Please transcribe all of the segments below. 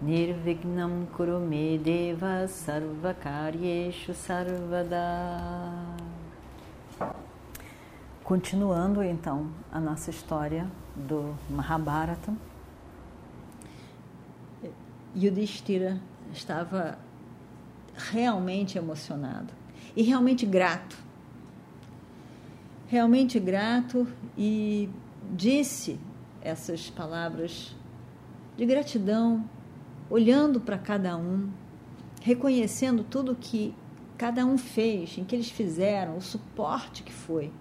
Nirvignam Kurume Deva Sarvakaryeshu Sarvada Continuando então a nossa história do Mahabharata, Yudhishthira estava realmente emocionado e realmente grato. Realmente grato e disse essas palavras de gratidão, olhando para cada um, reconhecendo tudo que cada um fez, em que eles fizeram, o suporte que foi.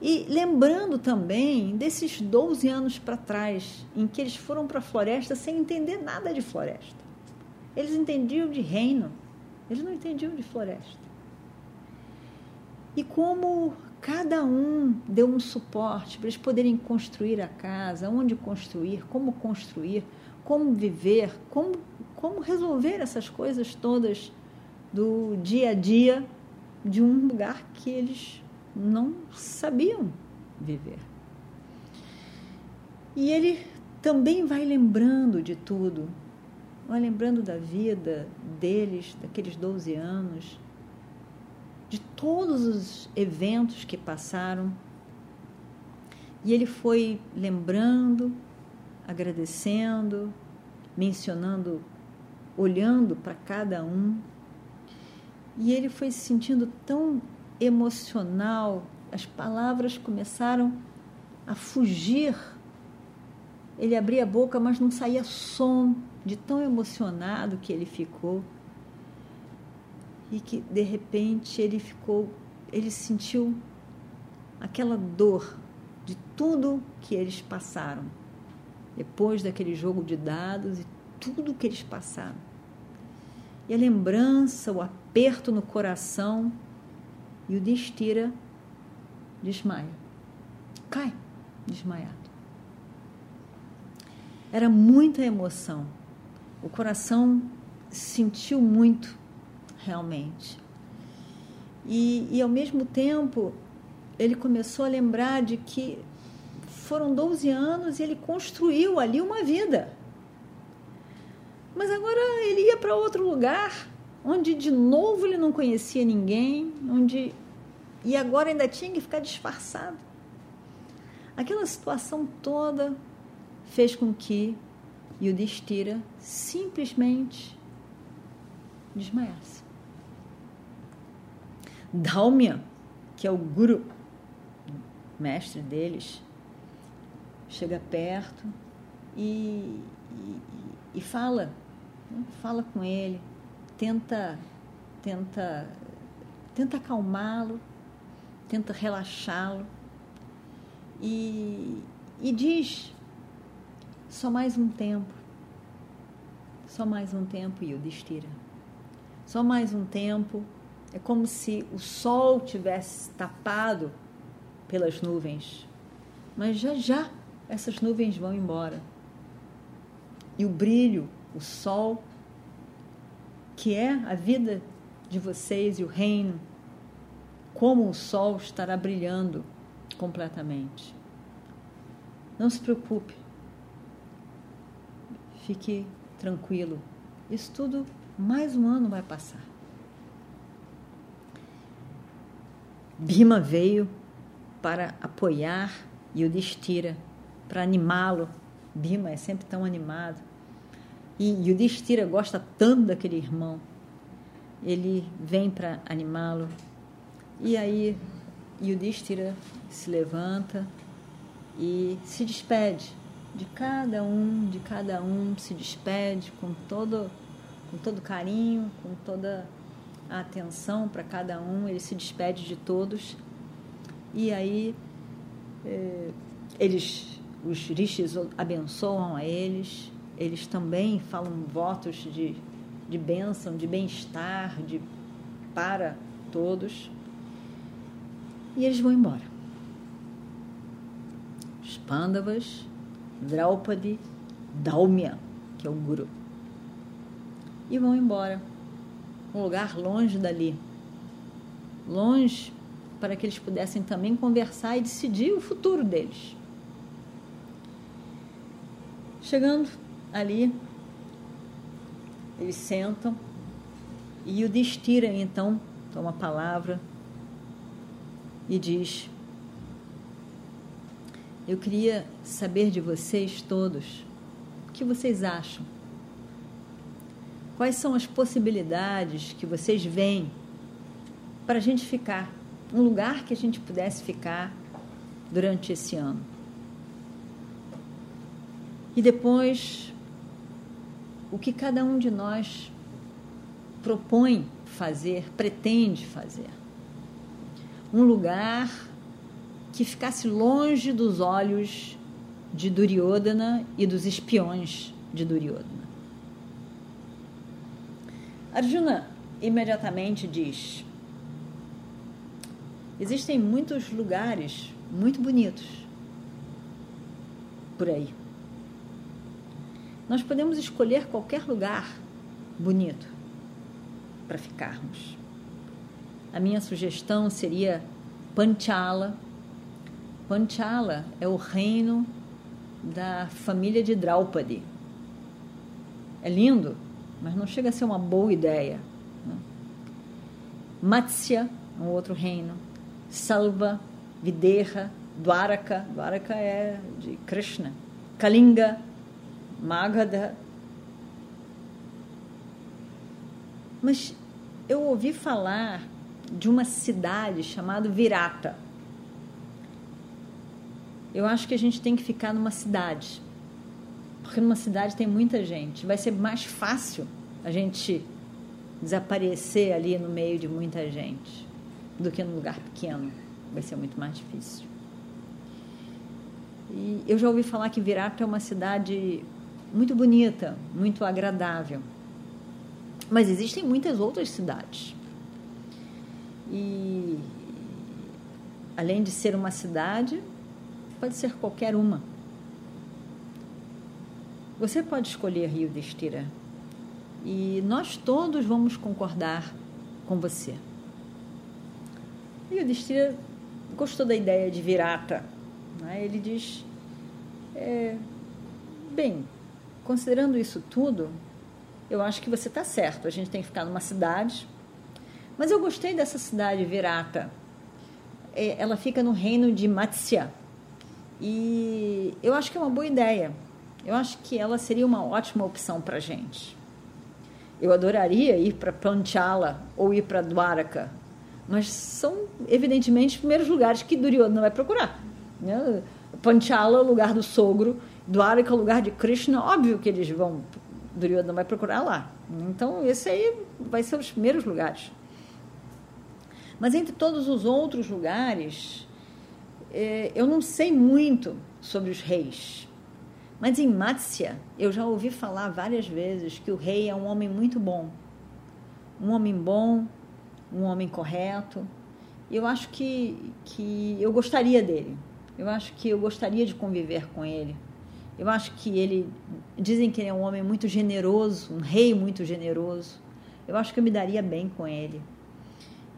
E lembrando também desses 12 anos para trás, em que eles foram para a floresta sem entender nada de floresta. Eles entendiam de reino, eles não entendiam de floresta. E como cada um deu um suporte para eles poderem construir a casa, onde construir, como construir, como viver, como, como resolver essas coisas todas do dia a dia de um lugar que eles não sabiam viver. E ele também vai lembrando de tudo, vai lembrando da vida deles, daqueles 12 anos, de todos os eventos que passaram. E ele foi lembrando, agradecendo, mencionando, olhando para cada um. E ele foi se sentindo tão emocional, as palavras começaram a fugir. Ele abria a boca, mas não saía som, de tão emocionado que ele ficou. E que de repente ele ficou, ele sentiu aquela dor de tudo que eles passaram. Depois daquele jogo de dados e tudo que eles passaram. E a lembrança, o aperto no coração e o Destira desmaia. Cai desmaiado. Era muita emoção. O coração sentiu muito, realmente. E, e ao mesmo tempo, ele começou a lembrar de que foram 12 anos e ele construiu ali uma vida. Mas agora ele ia para outro lugar onde de novo ele não conhecia ninguém, onde e agora ainda tinha que ficar disfarçado. Aquela situação toda fez com que Yudhishthira simplesmente desmaiasse. Dalmia, que é o guru, mestre deles, chega perto e, e, e fala, né? fala com ele, tenta, tenta, tenta acalmá-lo, tenta relaxá-lo e, e diz só mais um tempo, só mais um tempo, Yudhishthira. Só mais um tempo. É como se o sol tivesse tapado pelas nuvens. Mas já já essas nuvens vão embora. E o brilho, o sol que é a vida de vocês e o reino, como o sol estará brilhando completamente. Não se preocupe, fique tranquilo. Isso tudo, mais um ano vai passar. Bima veio para apoiar Yudhishthira, para animá-lo. Bima é sempre tão animado. E Yudhishthira gosta tanto daquele irmão. Ele vem para animá-lo. E aí Yudhishthira se levanta e se despede de cada um, de cada um, se despede com todo, com todo carinho, com toda a atenção para cada um, ele se despede de todos. E aí eh, eles, os rishis abençoam a eles, eles também falam votos de, de bênção, de bem-estar, de para todos. E eles vão embora. Os Pandavas, Draupadi, Daumya, que é o Guru. E vão embora. Um lugar longe dali. Longe para que eles pudessem também conversar e decidir o futuro deles. Chegando ali, eles sentam e o Destira então toma a palavra e diz: Eu queria saber de vocês todos o que vocês acham. Quais são as possibilidades que vocês veem para a gente ficar, um lugar que a gente pudesse ficar durante esse ano? E depois, o que cada um de nós propõe fazer, pretende fazer. Um lugar que ficasse longe dos olhos de Duryodhana e dos espiões de Duryodhana. Arjuna imediatamente diz: Existem muitos lugares muito bonitos por aí. Nós podemos escolher qualquer lugar bonito para ficarmos. A minha sugestão seria Panchala. Panchala é o reino da família de Draupadi. É lindo, mas não chega a ser uma boa ideia. Né? Matsya, um outro reino. Salva, Videha, Dwaraka. Dwaraka é de Krishna. Kalinga, Magadha. Mas eu ouvi falar de uma cidade chamada Virata. Eu acho que a gente tem que ficar numa cidade. Porque numa cidade tem muita gente. Vai ser mais fácil a gente desaparecer ali no meio de muita gente do que num lugar pequeno. Vai ser muito mais difícil. E eu já ouvi falar que Virata é uma cidade muito bonita, muito agradável. Mas existem muitas outras cidades. E além de ser uma cidade, pode ser qualquer uma. Você pode escolher Rio de Estira. E nós todos vamos concordar com você. Rio de Estira gostou da ideia de virata. Né? Ele diz: é, bem, considerando isso tudo, eu acho que você está certo. A gente tem que ficar numa cidade. Mas eu gostei dessa cidade, Virata. É, ela fica no reino de Matsya. E eu acho que é uma boa ideia. Eu acho que ela seria uma ótima opção para a gente. Eu adoraria ir para Panchala ou ir para Dwaraka, mas são evidentemente os primeiros lugares que Duryodhana vai procurar. Né? Panchala, o lugar do sogro, Dwaraka, o lugar de Krishna, óbvio que eles vão, Duryodhana vai procurar lá. Então, esse aí vai ser os primeiros lugares. Mas entre todos os outros lugares, é, eu não sei muito sobre os reis. Mas em Matsya, eu já ouvi falar várias vezes que o rei é um homem muito bom. Um homem bom, um homem correto. Eu acho que, que eu gostaria dele. Eu acho que eu gostaria de conviver com ele. Eu acho que ele. Dizem que ele é um homem muito generoso, um rei muito generoso. Eu acho que eu me daria bem com ele.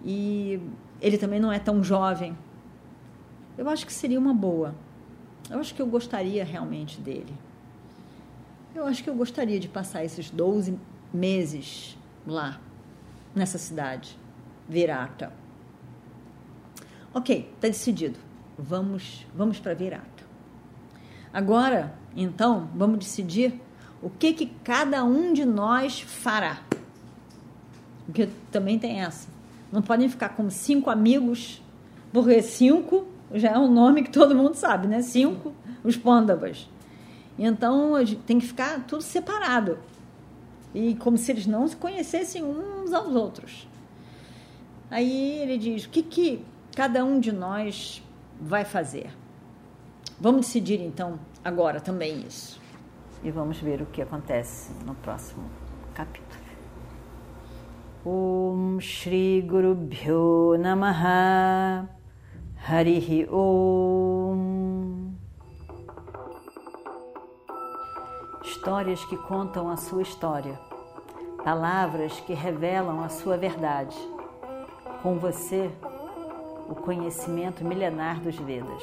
E ele também não é tão jovem. Eu acho que seria uma boa. Eu acho que eu gostaria realmente dele. Eu acho que eu gostaria de passar esses 12 meses lá, nessa cidade, Virata. Ok, está decidido. Vamos, vamos para Virata. Agora, então, vamos decidir o que, que cada um de nós fará. Porque também tem essa. Não podem ficar como cinco amigos, porque cinco já é um nome que todo mundo sabe, né? Cinco, os pândavas. Então tem que ficar tudo separado. E como se eles não se conhecessem uns aos outros. Aí ele diz: o que, que cada um de nós vai fazer? Vamos decidir então agora também isso. E vamos ver o que acontece no próximo capítulo. Om Shri Guru Bhyo Namaha Harihi Om Histórias que contam a sua história, palavras que revelam a sua verdade. Com você, o conhecimento milenar dos Vedas.